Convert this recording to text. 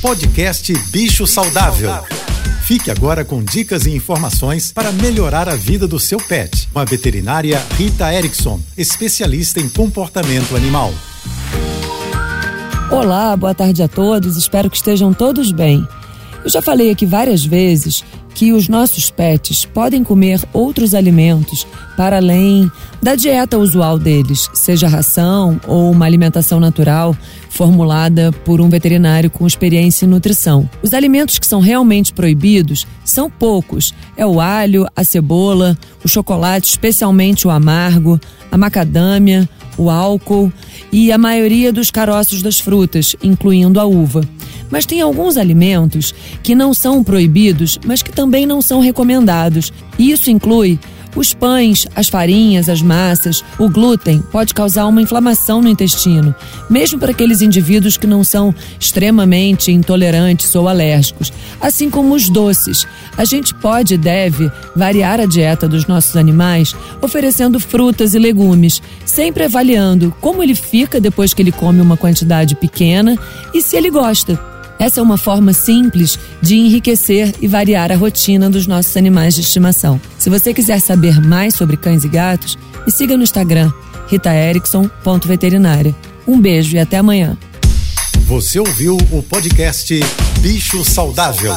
Podcast Bicho Saudável. Fique agora com dicas e informações para melhorar a vida do seu pet. Com a veterinária Rita Erickson, especialista em comportamento animal. Olá, boa tarde a todos. Espero que estejam todos bem. Eu já falei aqui várias vezes que os nossos pets podem comer outros alimentos para além da dieta usual deles, seja ração ou uma alimentação natural formulada por um veterinário com experiência em nutrição. Os alimentos que são realmente proibidos são poucos: é o alho, a cebola, o chocolate, especialmente o amargo, a macadâmia, o álcool e a maioria dos caroços das frutas, incluindo a uva. Mas tem alguns alimentos que não são proibidos, mas que também não são recomendados. E isso inclui os pães, as farinhas, as massas, o glúten pode causar uma inflamação no intestino, mesmo para aqueles indivíduos que não são extremamente intolerantes ou alérgicos, assim como os doces. A gente pode e deve variar a dieta dos nossos animais oferecendo frutas e legumes, sempre avaliando como ele fica depois que ele come uma quantidade pequena e se ele gosta. Essa é uma forma simples de enriquecer e variar a rotina dos nossos animais de estimação. Se você quiser saber mais sobre cães e gatos, me siga no Instagram, ritaerickson.veterinária. Um beijo e até amanhã. Você ouviu o podcast Bicho Saudável.